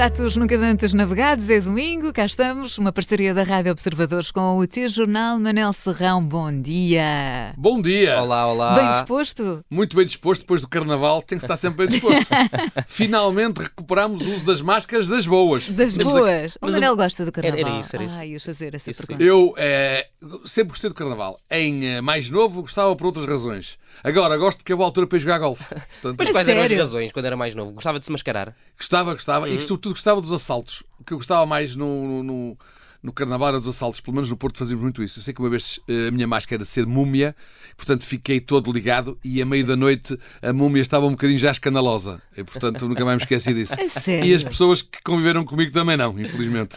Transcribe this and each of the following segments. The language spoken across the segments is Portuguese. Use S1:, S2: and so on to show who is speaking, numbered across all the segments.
S1: Pratos Nunca Dantes Navegados, é domingo, cá estamos, uma parceria da Rádio Observadores com o T-Jornal. Manel Serrão, bom dia.
S2: Bom dia.
S3: Olá, olá.
S1: Bem disposto?
S2: Muito bem disposto, depois do Carnaval tem que estar sempre bem disposto. Finalmente recuperamos o uso das máscaras das boas.
S1: Das
S2: Temos
S1: boas.
S3: Mas
S1: O Manel gosta do Carnaval.
S3: era isso, era isso.
S1: Ah, ias fazer essa
S3: Isso,
S1: pergunta.
S2: Eu eh, sempre gostei do Carnaval. Em eh, mais novo, gostava por outras razões. Agora, gosto porque é boa altura para ir jogar golfe. Portanto,
S3: Mas
S1: A
S3: quais eram as
S1: sério?
S3: razões quando era mais novo? Gostava de se mascarar?
S2: Gostava, gostava. E sobretudo gostava dos assaltos. O que eu gostava mais no, no, no Carnaval era dos assaltos. Pelo menos no Porto fazíamos muito isso. Eu sei que uma vez eh, a minha máscara era ser múmia, portanto fiquei todo ligado e a meio da noite a múmia estava um bocadinho já escandalosa. E, portanto nunca mais me esqueci disso.
S1: Sério?
S2: E as pessoas que conviveram comigo também não, infelizmente.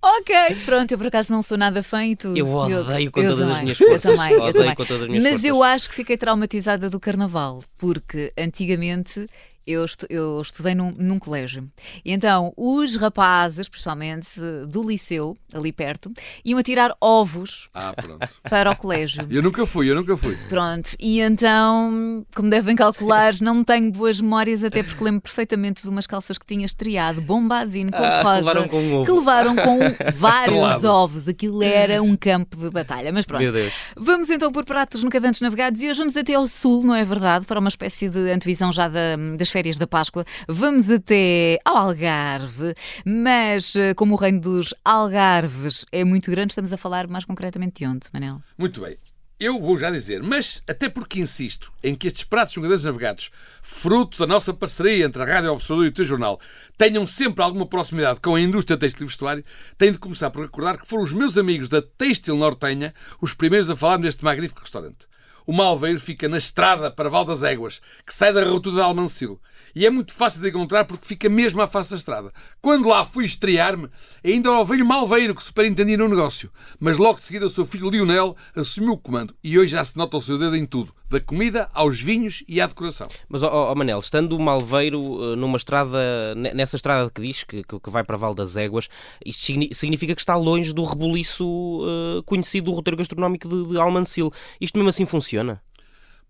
S1: Ok, pronto, eu por acaso não sou nada fã e tu.
S3: Eu odeio com
S1: eu
S3: todas as
S1: também,
S3: minhas
S1: Eu
S3: forças.
S1: também, eu
S3: Odeio
S1: também.
S3: com todas as minhas
S1: Mas
S3: forças.
S1: eu acho que fiquei traumatizada do Carnaval, porque antigamente eu, estu- eu estudei num, num colégio. E então os rapazes, principalmente do liceu, ali perto, iam atirar ovos
S2: Ah,
S1: para o colégio.
S2: Eu nunca fui, eu nunca fui.
S1: Pronto, e então, como devem calcular, não tenho boas memórias, até porque lembro perfeitamente de umas calças que tinha estreado, bombazino,
S3: Ah,
S1: cor-de-rosa,
S3: que levaram com um ovo.
S1: que levaram com vários
S2: Estrelado.
S1: ovos. Aquilo era um campo de batalha. Mas pronto,
S3: Meu Deus.
S1: vamos então por pratos nunca antes navegados e hoje vamos até ao sul, não é verdade? Para uma espécie de antevisão já da- das férias da Páscoa. Vamos até ao Algarve, mas eh, como o reino dos Algarves é muito grande, estamos a falar mais concretamente de onde, Manel?
S2: Muito bem. Eu vou já dizer, mas até porque insisto em que estes pratos jogadores navegados, fruto da nossa parceria entre a Rádio Observador e o teu jornal, tenham sempre alguma proximidade com a indústria têxtil e vestuário, tenho de começar por recordar que foram os meus amigos da Têxtil Nortenha os primeiros a falar neste magnífico restaurante. O Malveiro fica na estrada para Val das Éguas, que sai da rotunda de Almancil. E é muito fácil de encontrar porque fica mesmo à face da estrada. Quando lá fui estrear-me, ainda era o velho Malveiro que superintendia no negócio. Mas logo de seguida o seu filho Lionel assumiu o comando. E hoje já se nota o seu dedo em tudo. Da comida aos vinhos e à decoração.
S3: Mas, ó ó, Manel, estando o Malveiro eh, numa estrada, ne- nessa estrada que diz, que, que vai para Val das Éguas, isto signi- significa que está longe do rebuliço eh, conhecido do roteiro gastronómico de, de Almancil. Isto mesmo assim funciona?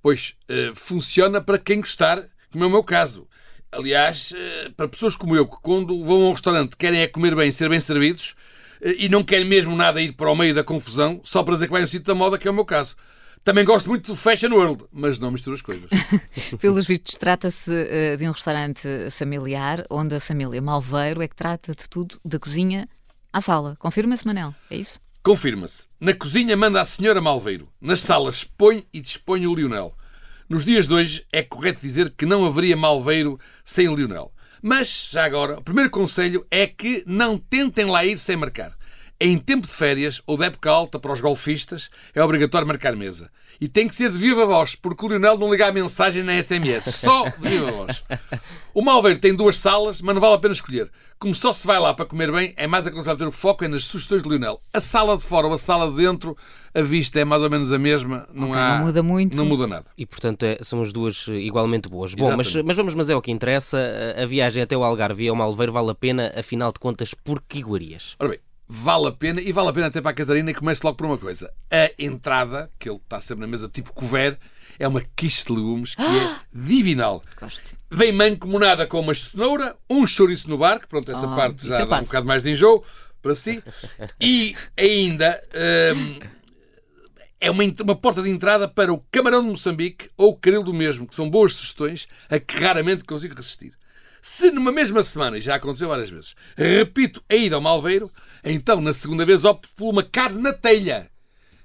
S2: Pois eh, funciona para quem gostar, como é o meu caso. Aliás, eh, para pessoas como eu, que quando vão a um restaurante querem é comer bem, ser bem servidos eh, e não querem mesmo nada ir para o meio da confusão, só para dizer que vai no sítio da moda, que é o meu caso. Também gosto muito do Fashion World, mas não misturo as coisas.
S1: Pelos vistos, trata-se de um restaurante familiar onde a família Malveiro é que trata de tudo, da cozinha à sala. Confirma-se, Manel? É isso?
S2: Confirma-se. Na cozinha manda a senhora Malveiro. Nas salas põe e dispõe o Lionel. Nos dias de hoje é correto dizer que não haveria Malveiro sem o Lionel. Mas, já agora, o primeiro conselho é que não tentem lá ir sem marcar. Em tempo de férias ou de época alta para os golfistas, é obrigatório marcar mesa. E tem que ser de viva voz, porque o Lionel não liga a mensagem na SMS. Só de viva voz. O Malveiro tem duas salas, mas não vale a pena escolher. Como só se vai lá para comer bem, é mais aconselhável ter o foco é nas sugestões de Lionel. A sala de fora ou a sala de dentro, a vista é mais ou menos a mesma. Não,
S1: Ok,
S2: há,
S1: não muda muito.
S2: Não muda nada.
S3: E portanto é- são as duas eh, igualmente boas. Bom, mas, mas vamos, mas é o que interessa. A a viagem até o Algarve e ao Malveiro vale a pena, afinal de contas, por que iguarias?
S2: Ora bem, vale a pena, e vale a pena até para a Catarina, e começo logo por uma coisa. A entrada, que ele está sempre na mesa tipo couvert, é uma quiche de legumes que é divinal.
S1: Gosto.
S2: Vem mancomunada com uma cenoura, um chouriço no barco, pronto, essa
S1: Ah,
S2: parte já dá um bocado mais de enjoo para si. E ainda hum, é uma, uma porta de entrada para o camarão de Moçambique ou o caril do mesmo, que são boas sugestões a que raramente consigo resistir. Se numa mesma semana, e já aconteceu várias vezes, repito a ida ao Malveiro, então na segunda vez opto por uma carne na telha.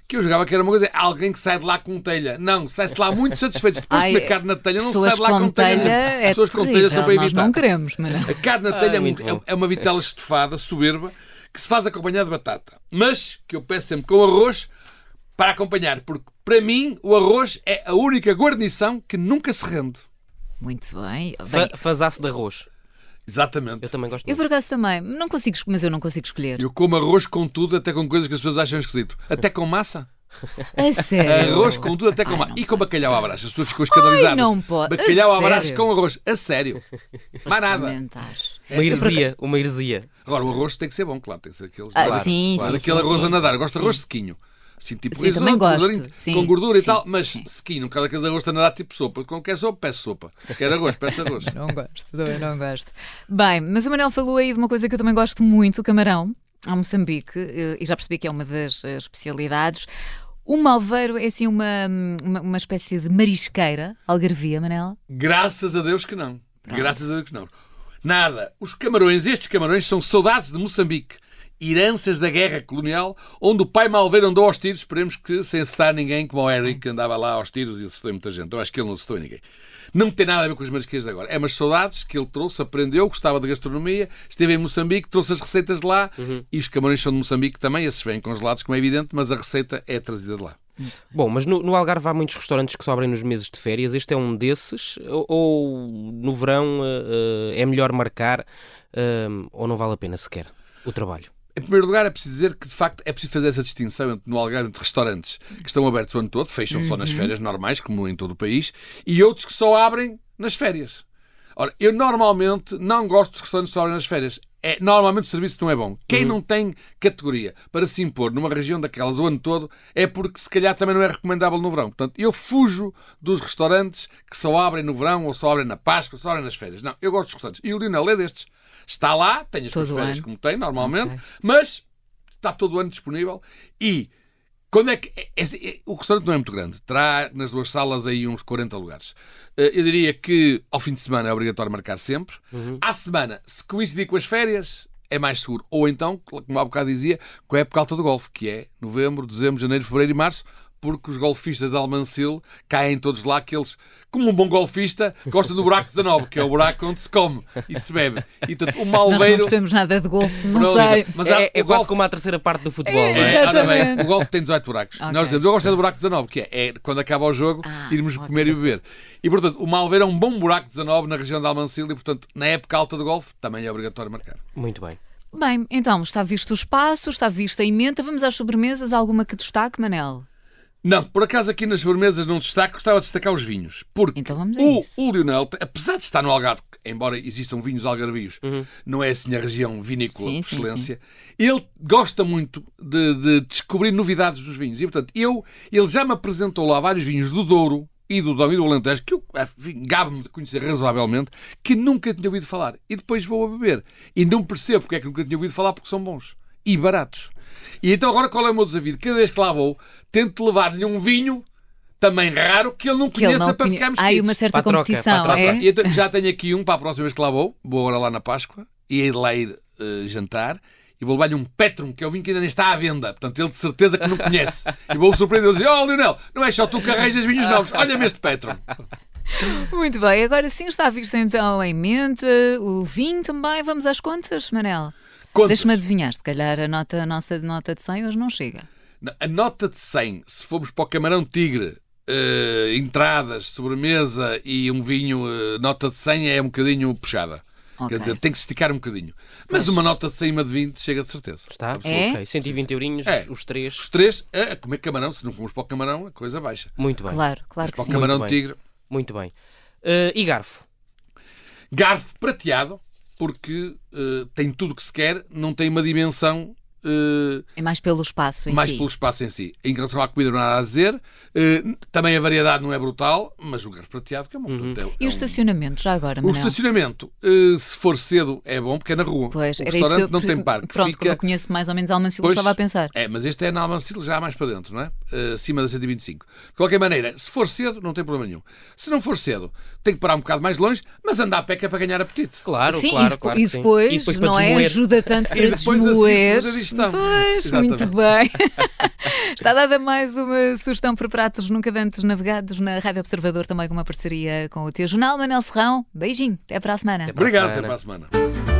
S2: Que eu jogava que era uma coisa, alguém que sai de lá com telha. Não, sai-se de lá muito satisfeito. Depois de comer carne na telha, não se sai de lá com,
S1: com telha é
S2: Pessoas com
S1: terrível,
S2: telha são para evitar.
S1: não queremos, Manel.
S2: A carne na
S3: Ah,
S2: telha é, é uma vitela estofada, soberba, que se faz acompanhar de batata. Mas que eu peço sempre com arroz para acompanhar, porque para mim o arroz é a única guarnição que nunca se rende.
S1: Muito bem. Bem,
S3: fazasse de arroz.
S2: Exatamente.
S3: Eu também gosto
S1: eu
S3: muito.
S1: por acaso também, não consigo, mas eu não consigo escolher.
S2: Eu como arroz com tudo, até com coisas que as pessoas acham esquisito. Até com massa.
S1: A sério.
S2: Arroz com tudo, até com
S1: Ai,
S2: massa. E com bacalhau à brás. As pessoas ficam escandalizadas.
S1: não pode. A
S2: Bacalhau à brás
S1: sério?
S2: com arroz. A sério. Mais nada.
S3: Uma heresia, uma heresia.
S2: Agora, o arroz tem que ser bom, claro. Tem que ser aqueles.
S1: Ah,
S2: claro,
S1: sim,
S2: claro,
S1: sim,
S2: Aquele
S1: sim,
S2: arroz
S1: sim.
S2: a nadar. Eu gosto de arroz sequinho. Assim, tipo
S1: Sim, também
S2: risoto,
S1: gosto. Sim,
S2: com gordura
S1: sim,
S2: e tal. Mas
S1: sim.
S2: sequinho, não cada vez arroz a nadar tipo sopa. Quando quer sopa, peço sopa. Quer arroz, peço arroz.
S1: Não gosto, também não gosto. Bem, mas o Manel falou aí de uma coisa que eu também gosto muito, o camarão, ao Moçambique, eh, e já percebi que é uma das eh, especialidades. O malveiro é assim uma, uma, uma espécie de marisqueira, algarvia, Manel?
S2: Graças a Deus que não. Graças a Deus que não. Nada. Os camarões, estes camarões, são saudades de Moçambique. Heranças da guerra colonial, onde o pai Malveiro andou aos tiros. Esperemos que sem acertar ninguém, como o Eric, que andava lá aos tiros e acertou muita gente. Eu acho que ele não acertou ninguém. Não tem nada a ver com os marisqueiros de agora. É umas saudades que ele trouxe, aprendeu, gostava da gastronomia, esteve em Moçambique, trouxe as receitas de lá e os camarões são de Moçambique também. Esses vêm congelados, como é evidente, mas a receita é trazida de lá.
S3: Bom, mas no, no Algarve há muitos restaurantes que sobrem nos meses de férias. Este é um desses? Ou, ou no verão eh, é melhor marcar eh, ou não vale a pena sequer o trabalho?
S2: Em primeiro lugar, é preciso dizer que, de facto, é preciso fazer essa distinção entre, no Algarve entre restaurantes que estão abertos o ano todo, fecham só nas férias normais, como em todo o país, e outros que só abrem nas férias. Ora, eu normalmente não gosto dos restaurantes que só abrem nas férias. É, normalmente o serviço não é bom. Quem não tem categoria para se impor numa região daquelas o ano todo é porque se calhar também não é recomendável no verão. Portanto, eu fujo dos restaurantes que só abrem no verão ou só abrem na Páscoa, só abrem nas férias. Não, eu gosto dos restaurantes. E o Lionel é destes. Está lá, tem as suas férias
S1: ano.
S2: como tem, normalmente,
S1: Ok.
S2: mas está todo o ano disponível e quando é que é- é- é- o restaurante não é muito grande, terá nas duas salas aí uns 40 lugares. Eh, Eu diria que ao fim de semana é obrigatório marcar sempre. À semana, se coincidir com as férias, é mais seguro. Ou então, como há bocado dizia, com a época alta do golfe, que é novembro, dezembro, janeiro, fevereiro e março, porque os golfistas de Almancil caem todos lá, que eles, como um bom golfista, gostam do buraco 19, que é o buraco onde se come e se bebe. E portanto, o
S1: Nós não
S2: malveiro.
S1: percebemos nada de golfe, não
S2: Pronto,
S1: sei.
S2: Mas há-
S3: é é
S2: o
S3: quase
S2: golfe-
S3: como a terceira parte do futebol,
S1: É,
S3: não é?
S1: Exatamente.
S2: o golfe tem 18 buracos.
S1: Ok.
S2: Nós dizemos, eu gosto é do buraco 19, que é, é quando acaba o jogo,
S1: Ah,
S2: irmos
S1: ótimo.
S2: comer e beber. E, portanto, o Malveira é um bom buraco 19 na região de Almancil e, portanto, na época alta do golfe, também é obrigatório marcar.
S3: Muito bem.
S1: Bem, então, está visto o espaço, está vista a emenda. Vamos às sobremesas. Alguma que destaque, Manel?
S2: Não, por acaso aqui nas sobremesas não destaco, gostava de destacar os vinhos. Porque
S1: Então vamos a
S2: o,
S1: isso.
S2: o Lionel, apesar de estar no Algarve, embora existam vinhos algarvios, não é assim a região vinícola
S1: Sim,
S2: por
S1: sim,
S2: excelência, ele gosta muito de, de descobrir novidades dos vinhos. E, portanto, eu, ele já me apresentou lá vários vinhos do Douro e do Dom e do Alentejo, que eu gabe-me de conhecer razoavelmente, que nunca tinha ouvido falar. E depois vou a beber. E não percebo porque é que nunca tinha ouvido falar, porque são bons e baratos. E então agora qual é o meu desafio? Cada vez que lá vou, tento levar-lhe um vinho também raro que ele não
S1: Que ele
S2: conheça
S1: não
S2: para
S1: conhe-
S2: ficarmos
S1: Há aí uma certa
S3: Para a troca,
S1: competição,
S3: troca.
S1: é?
S2: E então já tenho aqui um para a próxima vez que lá vou. Vou agora lá na Páscoa e de lá ir eh, jantar. E vou levar-lhe um Petrum, que é o vinho que ainda nem está à venda. Portanto, ele de certeza que não conhece. E vou-o surpreender e dizer: Oh, Leonel, não é só tu que arranjas vinhos novos. Olha-me este Petrum.
S1: Muito bem, agora sim está visto então em mente o vinho também. Vamos às contas, Manel.
S2: Contas.
S1: Deixa-me adivinhar, se calhar a, nota, a nossa nota de 100 hoje não chega.
S2: A nota de 100, se formos para o Camarão Tigre, eh, entradas, sobremesa e um vinho, eh, nota de 100 é um bocadinho puxada.
S1: Ok.
S2: Quer dizer, tem que se esticar um bocadinho. Mas uma nota de 100 uma de 20 chega de certeza.
S3: Está?
S1: É?
S3: Ok. 120 eurinhos,
S2: É.
S3: os três.
S2: Os três, a comer camarão, se não formos para o camarão, a coisa baixa.
S3: Muito bem.
S1: Claro, claro que
S2: Para o
S1: sim.
S2: camarão
S3: bem.
S2: tigre.
S3: Muito bem. Eh, e garfo?
S2: Garfo prateado, porque eh, tem tudo o que se quer, não tem uma dimensão eh,
S1: É mais pelo espaço em
S2: mais
S1: si.
S2: pelo espaço em si. Em relação à comida, não há nada a dizer. Eh, também a variedade não é brutal, mas o garfo prateado que é, uma,
S3: Uhum.
S2: é, é
S1: E o
S2: um-
S1: estacionamento, já agora,
S2: O
S1: Manel?
S2: estacionamento, eh, se for cedo, é bom porque é na rua.
S1: Pois,
S2: o restaurante
S1: eu...
S2: não tem parque.
S1: Pronto, como
S2: fica...
S1: eu conheço mais ou menos Almancil,
S2: Pois,
S1: estava a pensar.
S2: É, mas este é na Almancil já mais para dentro, não é? Acima da 125. De qualquer maneira, se for cedo, não tem problema nenhum. Se não for cedo, tem que parar um bocado mais longe, mas andar a pé que é para ganhar apetite.
S3: Claro,
S1: sim,
S3: claro,
S1: e,
S3: claro
S1: e depois,
S3: E depois
S1: não é? Ajuda tanto para
S2: E
S1: desmoer.
S2: seguir, digestão.
S1: Pois, muito bem. Está dada mais uma sugestão para pratos nunca antes navegados na Rádio Observador, também com uma parceria com o teu jornal. Manel Serrão, beijinho, até para a semana.
S3: Até para a
S2: Obrigado,
S3: semana.
S2: até para a semana.